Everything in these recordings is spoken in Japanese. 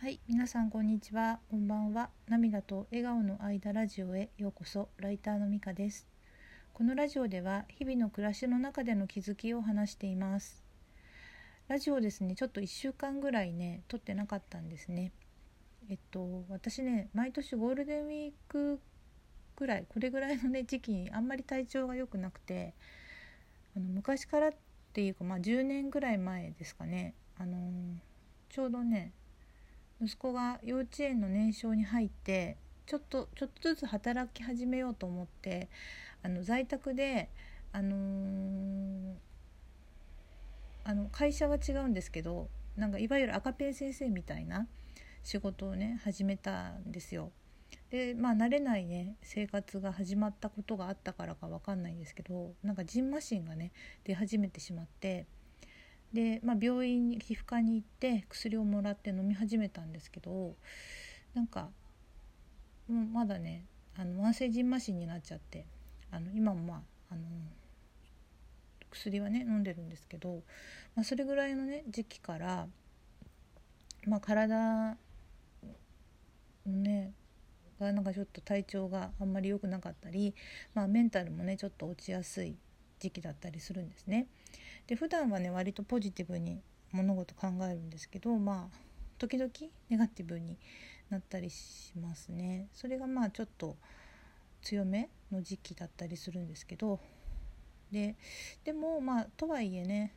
はい、皆さんこんにちは。こんばんは。涙と笑顔の間ラジオへようこそ。ライターのみかです。このラジオでは日々の暮らしの中での気づきを話しています。ラジオですね、ちょっと1週間ぐらいね、撮ってなかったんですね。えっと、私ね、毎年ゴールデンウィークぐらい、これぐらいのね、時期にあんまり体調が良くなくて、あの昔からっていうか、まあ10年ぐらい前ですかね、あのちょうどね、息子が幼稚園の年少に入ってちょっとちょっとずつ働き始めようと思ってあの在宅で、あのーあの会社は違うんですけどなんかいわゆる赤ペン先生みたいな仕事をね始めたんですよ。でまあ慣れないね生活が始まったことがあったからかわかんないんですけどなんかジンマシンがね出始めてしまってで、まあ、病院に皮膚科に行って薬をもらって飲み始めたんですけどなんかもうまだねあの慢性じんましになっちゃってあの今もまああの薬はね飲んでるんですけど、まあ、それぐらいのね時期から、まあ、体のねがなんかちょっと体調があんまり良くなかったり、まあ、メンタルもねちょっと落ちやすい時期だったりするんですね。で普段はね割とポジティブに物事考えるんですけどまあ時々ネガティブになったりしますね。それがまあちょっと強めの時期だったりするんですけど。ででもまあとはいえね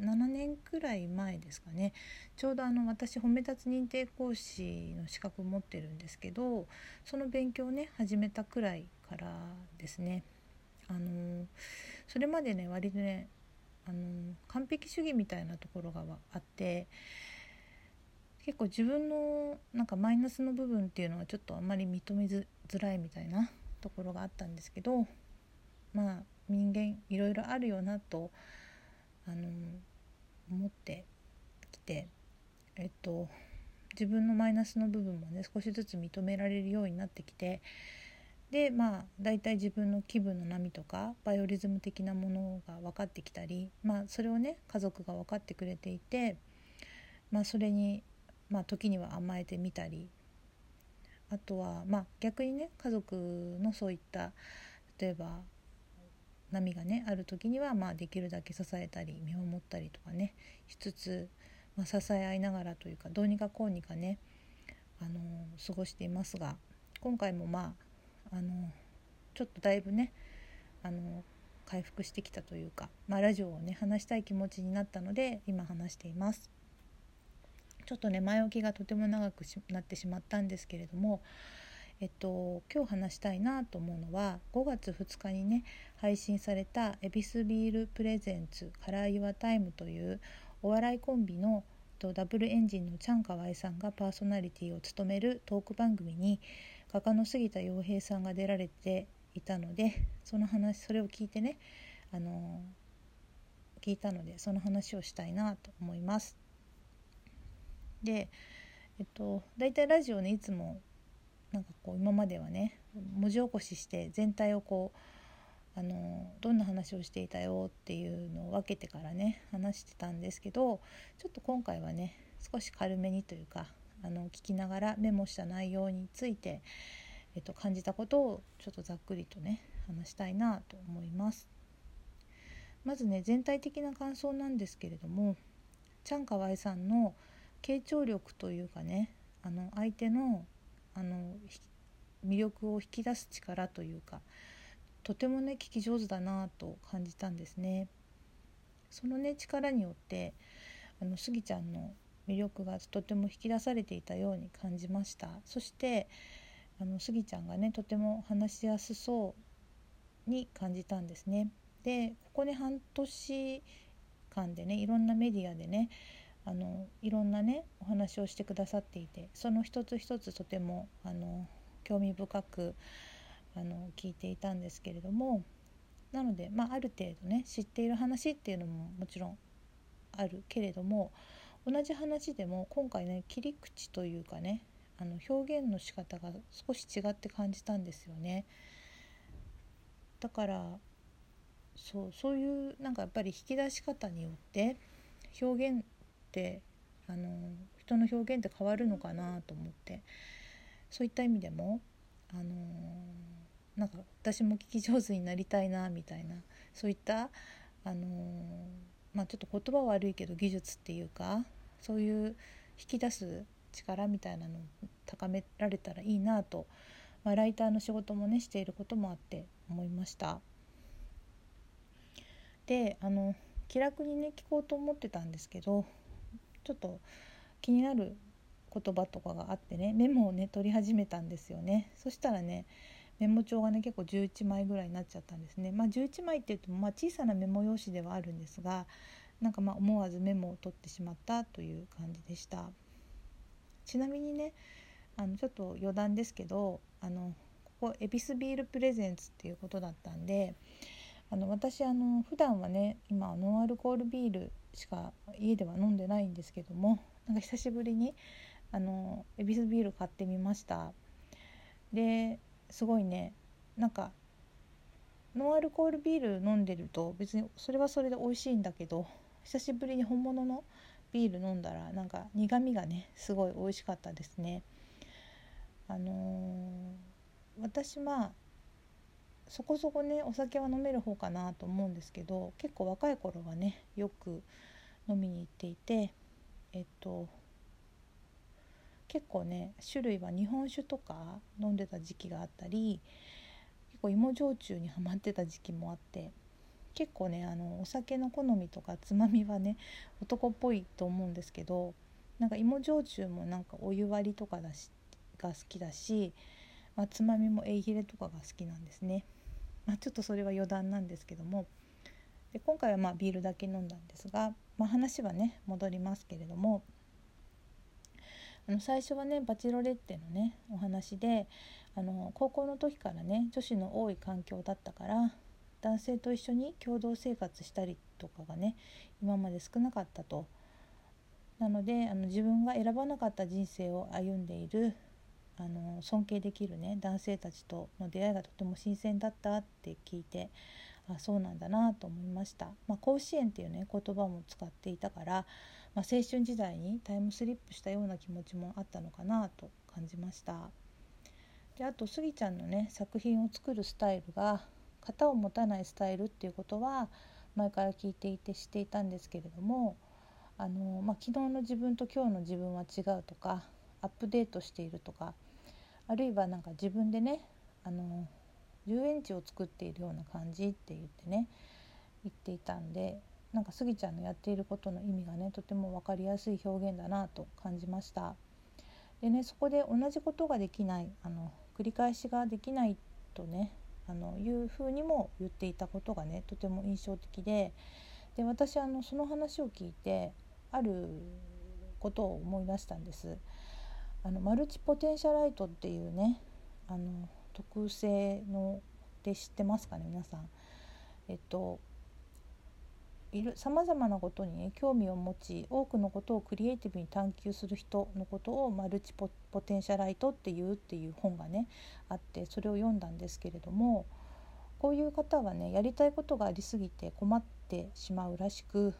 7年くらい前ですかね。ちょうどあの私褒め立つ認定講師の資格持ってるんですけどその勉強をね始めたくらいからですね。あのそれまでね割とねあの完璧主義みたいなところがあって結構自分のなんかマイナスの部分っていうのはちょっとあんまり認めづらいみたいなところがあったんですけどまあ人間いろいろあるよなとあの思ってきてえっと自分のマイナスの部分もね少しずつ認められるようになってきてでまあ大体自分の気分の波とかバイオリズム的なものが分かってきたり、まあ、それをね家族が分かってくれていて、まあ、それに、まあ、時には甘えてみたりあとは、まあ、逆にね家族のそういった例えば波がねある時には、まあ、できるだけ支えたり見守ったりとかねしつつ、まあ、支え合いながらというかどうにかこうにかねあの過ごしていますが今回もまああのちょっとだいぶねあの回復してきたというか、まあ、ラジオをね話したい気持ちになったので今話しています。ちょっとね前置きがとても長くなってしまったんですけれどもえっと今日話したいなと思うのは5月2日にね配信された「ヱビスビール presents Color Your Time」というお笑いコンビのダブルエンジンのチャンカワイさんがパーソナリティを務めるトーク番組に画家の杉田陽平さんが出られていたのでその話それを聞いてねあの聞いたのでその話をしたいなと思います。でえっと大体ラジオねいつもなんかこう今まではね文字起こしして全体をこうあのどんな話をしていたよっていうのを分けてからね話してたんですけどちょっと今回はね少し軽めにというかあの聞きながらメモした内容について、えっと、感じたことをちょっとざっくりとね話したいなと思います。まずね全体的な感想なんですけれどもチャンカワイさんの傾聴力というかねあの相手のあの魅力を引き出す力というかとてもね聞き上手だなと感じたんですね。そのね力によってあのスギちゃんの魅力がとても引き出されていたように感じましたそしてあのスギちゃんがねとても話しやすそうに感じたんですね。でここね半年間でねいろんなメディアでねあのいろんなねお話をしてくださっていてその一つ一つとてもあの興味深くあの聞いていたんですけれどもなので、まあ、ある程度ね知っている話っていうのももちろんあるけれども同じ話でも今回ね切り口というかねあの表現の仕方が少し違って感じたんですよね。だからそうそういうなんかやっぱり引き出し方によって表現ってあの人の表現って変わるのかなと思ってそういった意味でもあの、なんか私も聞き上手になりたいなみたいなそういったあの、まあちょっと言葉悪いけど技術っていうかそういう引き出す力みたいなのを高められたらいいなと、まあ、ライターの仕事もねしていることもあって思いました。であの気楽にね聞こうと思ってたんですけどちょっと気になる言葉とかがあってねメモをね取り始めたんですよねそしたらねメモ帳がね結構11枚ぐらいになっちゃったんですねまあ11枚って言ってもまあ小さなメモ用紙ではあるんですがなんかまあ思わずメモを取ってしまったという感じでした。ちなみにねあのちょっと余談ですけどあのここ恵比寿ビールプレゼンツっていうことだったんであの私あの普段はね今ノンアルコールビールしか家では飲んでないんですけどもなんか久しぶりにあの恵比寿ビール買ってみました。ですごいねなんかノンアルコールビール飲んでると別にそれはそれで美味しいんだけど久しぶりに本物のビール飲んだらなんか苦みがねすごい美味しかったですね。あのー、私まあそこそこねお酒は飲める方かなと思うんですけど結構若い頃はねよく飲みに行っていてえっと結構ね種類は日本酒とか飲んでた時期があったり結構芋焼酎にはまってた時期もあって結構ねあのお酒の好みとかつまみはね男っぽいと思うんですけどなんか芋焼酎もなんかお湯割りとかだしが好きだし、まあ、つまみもエイヒレとかが好きなんですね。まあ、ちょっとそれは余談なんですけどもで今回はまあビールだけ飲んだんですが、まあ、話はね戻りますけれどもあの最初はねバチロレッテのねお話であの高校の時からね女子の多い環境だったから男性と一緒に共同生活したりとかがね今まで少なかったと。なのであの自分が選ばなかった人生を歩んでいるあの尊敬できるね男性たちとの出会いがとても新鮮だったって聞いてあそうなんだなと思いました、まあ、甲子園っていうね言葉も使っていたから、まあ、青春時代にタイムスリップしたような気持ちもあったのかなと感じましたであとスギちゃんのね作品を作るスタイルが型を持たないスタイルっていうことは前から聞いていて知っていたんですけれどもあの、まあ、昨日の自分と今日の自分は違うとかアップデートしているとかあるいはなんか自分でねあの遊園地を作っているような感じって言ってね言っていたんでなんかスギちゃんのやっていることの意味がねとても分かりやすい表現だなと感じました。でねそこで同じことができないあの繰り返しができないとねあのいうふうにも言っていたことがねとても印象的でで私あのその話を聞いてあることを思い出したんです。あのマルチポテンシャライトっていうねあの特性ので知ってますかね皆さん。えっとさまざまなことに、ね、興味を持ち多くのことをクリエイティブに探求する人のことをマルチポテンシャライトっていうっていう本がねあってそれを読んだんですけれどもこういう方はねやりたいことがありすぎて困ってしまうらしく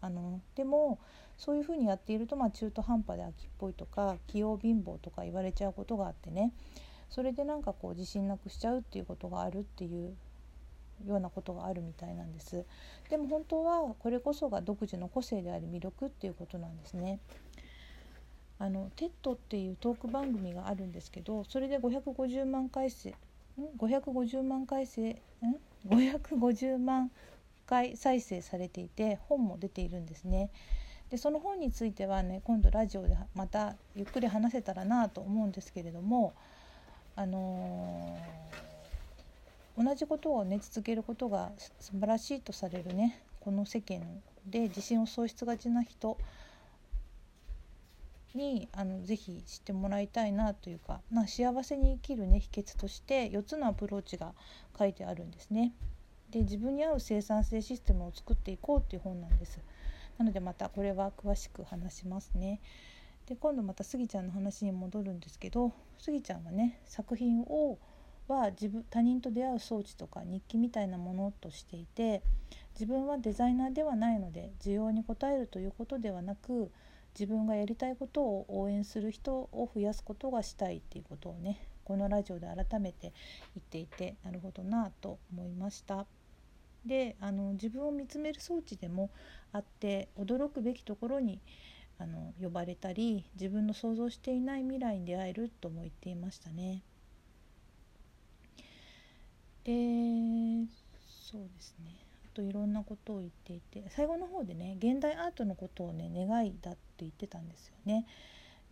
あのでもそういうふうにやっていると、まあ、中途半端で秋っぽいとか器用貧乏とか言われちゃうことがあってねそれでなんかこう自信なくしちゃうっていうことがあるっていうようなことがあるみたいなんです。でも本当はこれこそが独自の個性であり魅力っていうことなんですね。あの TED っていうトーク番組があるんですけどそれで550万回生550万回生ん？550万回再生されていて本も出ているんですね。でその本についてはね今度ラジオでまたゆっくり話せたらなと思うんですけれどもあのー、同じことをね続けることが素晴らしいとされるねこの世間で自信を喪失がちな人にあのぜひ知ってもらいたいなというかな幸せに生きるね秘訣として4つのアプローチが書いてあるんですね。で自分に合う生産性システムを作っていこうっていう本なんです。なのでまたこれは詳しく話しますね。で今度またスギちゃんの話に戻るんですけどスギちゃんはね作品をは自分他人と出会う装置とか日記みたいなものとしていて自分はデザイナーではないので需要に応えるということではなく自分がやりたいことを応援する人を増やすことがしたいっていうことをねこのラジオで改めて言っていてなるほどなと思いました。であの自分を見つめる装置でもあって驚くべきところにあの呼ばれたり自分の想像していない未来に出会えるとも言っていましたね。でそうですねあといろんなことを言っていて最後の方でね現代アートのことをね願いだって言ってたんですよね。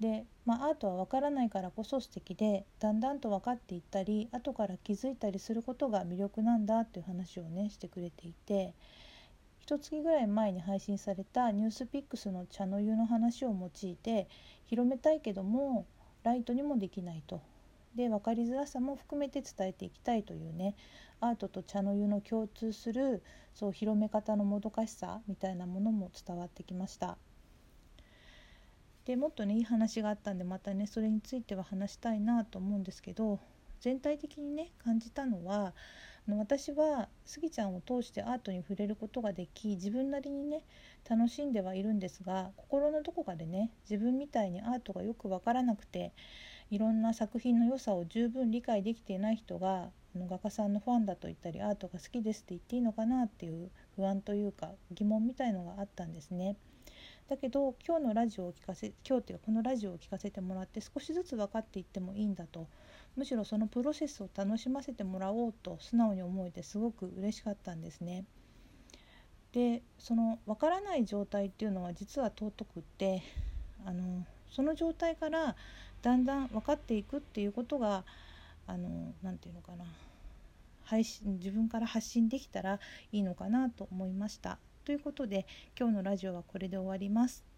で、まあ、アートは分からないからこそ素敵でだんだんと分かっていったり後から気づいたりすることが魅力なんだっていう話をねしてくれていて一月ぐらい前に配信されたニュースピックスの茶の湯の話を用いて広めたいけどもライトにもできないとで分かりづらさも含めて伝えていきたいというねアートと茶の湯の共通するそう広め方のもどかしさみたいなものも伝わってきました。でもっとねいい話があったんでまたねそれについては話したいなと思うんですけど全体的にね感じたのは私はスギちゃんを通してアートに触れることができ自分なりにね楽しんではいるんですが心のどこかでね自分みたいにアートがよく分からなくていろんな作品の良さを十分理解できていない人が画家さんのファンだと言ったりアートが好きですって言っていいのかなっていう不安というか疑問みたいのがあったんですね。だけど今日のラジオを聞かせ今日っていうかこのラジオを聞かせてもらって少しずつ分かっていってもいいんだとむしろそのプロセスを楽しませてもらおうと素直に思えてすごく嬉しかったんですね。でその分からない状態っていうのは実は尊くってあのその状態からだんだん分かっていくっていうことが何て言うのかな配信自分から発信できたらいいのかなと思いました。ということで今日のラジオはこれで終わります。